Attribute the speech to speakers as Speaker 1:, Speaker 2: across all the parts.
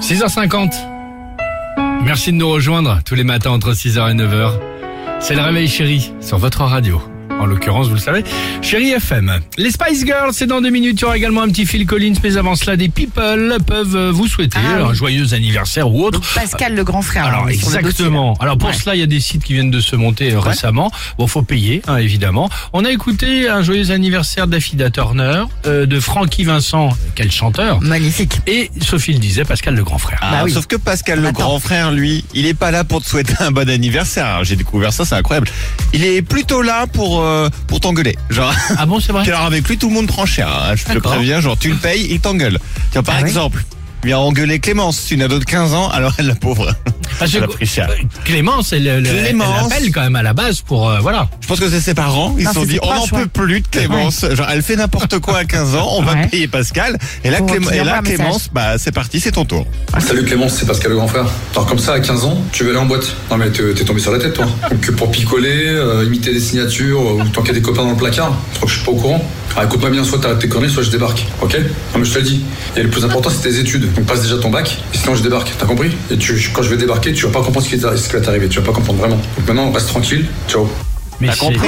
Speaker 1: 6h50. Merci de nous rejoindre tous les matins entre 6h et 9h. C'est le réveil chéri sur votre radio. En l'occurrence, vous le savez, chéri FM. Les Spice Girls, c'est dans deux minutes. Il y aura également un petit Phil Collins, mais avant cela, des people peuvent euh, vous souhaiter
Speaker 2: Ah oui.
Speaker 1: un joyeux anniversaire ou autre.
Speaker 2: Pascal le grand frère.
Speaker 1: Alors
Speaker 2: hein,
Speaker 1: exactement. Alors pour
Speaker 2: Ouais.
Speaker 1: cela, il y a des sites qui viennent de se monter euh, récemment. Bon, faut payer, hein, évidemment. On a écouté un joyeux anniversaire d'Affida Turner, euh, de Frankie Vincent, quel chanteur,
Speaker 2: Magnifique.
Speaker 1: et Sophie le disait, Pascal le grand frère.
Speaker 2: Bah oui.
Speaker 3: Sauf que Pascal, le
Speaker 2: Attends.
Speaker 3: grand frère, lui, il est pas là pour te souhaiter un bon anniversaire. Alors, J'ai découvert ça, c'est incroyable. Il est plutôt là pour euh, pour t'engueuler. Genre,
Speaker 1: Ah bon, c'est vrai
Speaker 3: alors avec lui, tout le monde prend cher. hein. Je te
Speaker 1: D'accord.
Speaker 3: préviens, genre tu le payes, il t'engueule. Tiens, par
Speaker 2: Ah ouais
Speaker 3: exemple, il a engueulé Clémence, une ado de 15 ans, alors elle, la pauvre.
Speaker 1: Parce
Speaker 3: Elle a
Speaker 1: que
Speaker 3: pris cher.
Speaker 1: euh, Clémence, elle, elle, elle
Speaker 3: Clémence.
Speaker 1: appelle quand même à la base pour euh, voilà.
Speaker 3: Je pense que c'est ses parents. Ils se sont
Speaker 2: c'est
Speaker 3: dit, on n'en peut plus de Clémence. Genre, elle fait n'importe quoi à 15 ans, on va
Speaker 2: Ouais.
Speaker 3: payer Pascal. Et là, Clément-
Speaker 2: qu'il
Speaker 3: et
Speaker 2: envoie
Speaker 3: là
Speaker 2: un message.
Speaker 3: Clémence, bah, c'est parti, c'est ton tour.
Speaker 4: Salut Clémence, c'est Pascal le grand frère. Alors comme ça, à 15 ans, tu veux aller en boîte? Non mais t'es t'es tombé sur la tête toi. Donc pour picoler, euh, imiter des signatures, ou tant qu'il y a des copains dans le placard, je crois que je suis pas au courant. Alors écoute-moi bien, soit t'arrêtes tes conneries, soit je débarque. Ok? Non mais je te le dis. Et le plus important c'est tes études. Donc passe déjà ton bac, et sinon je débarque. T'as compris? Et tu, quand je vais débarquer, tu vas pas comprendre ce qui, t'a- ce qui va t'arriver. Tu vas pas comprendre vraiment. Donc maintenant, reste tranquille. Ciao.
Speaker 1: Mais
Speaker 3: T'as compris?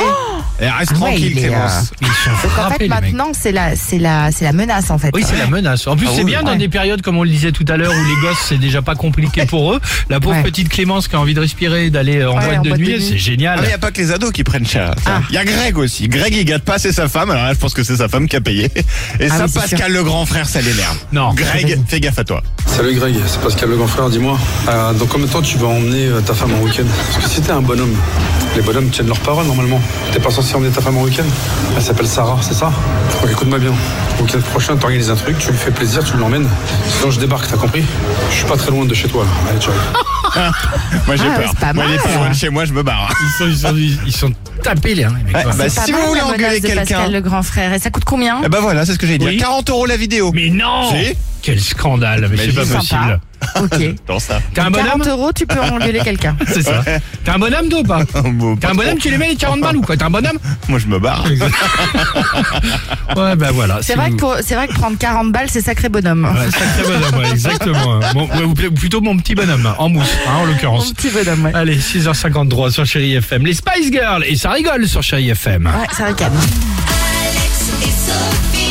Speaker 3: Et reste
Speaker 2: Ah ouais,
Speaker 3: tranquille, Clémence.
Speaker 2: euh,
Speaker 1: Ils sont
Speaker 2: Donc en fait maintenant c'est la c'est la c'est la menace en fait.
Speaker 1: Oui, c'est la menace. En plus,
Speaker 3: Ah
Speaker 1: c'est
Speaker 3: oui,
Speaker 1: bien dans des périodes comme on le disait tout à l'heure où les gosses c'est déjà pas compliqué pour eux. La pauvre
Speaker 2: Ouais.
Speaker 1: petite Clémence qui a envie de respirer, et d'aller euh, en
Speaker 2: Ouais,
Speaker 1: boîte
Speaker 2: en
Speaker 1: de nuit, c'est
Speaker 3: Ah,
Speaker 1: génial.
Speaker 3: mais il n'y a pas que les ados qui prennent cher. Il
Speaker 2: Ah.
Speaker 3: y a Greg aussi. Greg, il gâte pas, c'est sa femme. Alors là, je pense que c'est sa femme qui a payé. Et
Speaker 2: Ah
Speaker 3: ça,
Speaker 2: oui,
Speaker 3: Pascal, le grand frère, ça l'énerve.
Speaker 1: Non.
Speaker 3: Greg, fais gaffe à toi.
Speaker 4: Salut Greg, c'est Pascal le grand frère, dis-moi. Euh, dans combien de temps tu vas emmener ta femme en week-end? Parce que si t'es un bonhomme, les bonhommes tiennent leur parole normalement. T'es pas censé emmener ta femme en week-end? Elle s'appelle Sarah, c'est ça? Ouais, Écoute-moi bien. Week-end prochain, t'organises un truc, tu lui fais plaisir, tu l'emmènes. Sinon je débarque, t'as compris? Je suis pas très loin de chez toi. là. Allez, ciao.
Speaker 3: Moi, j'ai
Speaker 2: Ah,
Speaker 3: peur.
Speaker 2: pas
Speaker 3: Moi, il est
Speaker 2: mal.
Speaker 3: pas loin de chez moi, je me barre.
Speaker 1: Ils sont, ils sont, ils sont tapés les, hein, les mecs,
Speaker 3: Ouais, bah,
Speaker 2: pas
Speaker 3: si vous voulez engueuler quelqu'un-
Speaker 2: le grand frère et ça coûte combien?
Speaker 3: Eh ben voilà, c'est ce que j'ai dit.
Speaker 1: Oui.
Speaker 3: 40 euros la vidéo.
Speaker 1: Mais non
Speaker 3: Si.
Speaker 1: Quel scandale, mais
Speaker 3: Mais
Speaker 1: c'est pas possible.
Speaker 2: Ok.
Speaker 3: Ça.
Speaker 1: T'es un
Speaker 2: 40
Speaker 1: bonhomme
Speaker 2: euros tu peux engueuler quelqu'un.
Speaker 1: C'est ça. T'es un bonhomme toi ou pas
Speaker 3: Bon,
Speaker 1: T'es
Speaker 3: pas
Speaker 1: un bonhomme, tu les mets les 40 balles ou quoi T'es un bonhomme
Speaker 3: Moi, je me barre.
Speaker 1: Ouais, bah voilà.
Speaker 2: C'est
Speaker 1: Si
Speaker 2: vrai
Speaker 1: vous-
Speaker 2: que pour- c'est vrai que prendre 40 balles c'est sacré bonhomme.
Speaker 1: Ouais, sacré bonhomme, ouais, exactement. Bon, ouais, ou pl- plutôt mon petit bonhomme, en mousse, hein, en
Speaker 2: Mon
Speaker 1: l'occurrence.
Speaker 2: petit bonhomme. Ouais,
Speaker 1: Allez, 6h53 sur Chéri FM. Les Spice Girls, et ça rigole sur Chéri FM.
Speaker 2: ouais ça ricane.
Speaker 5: Alex et Sophie.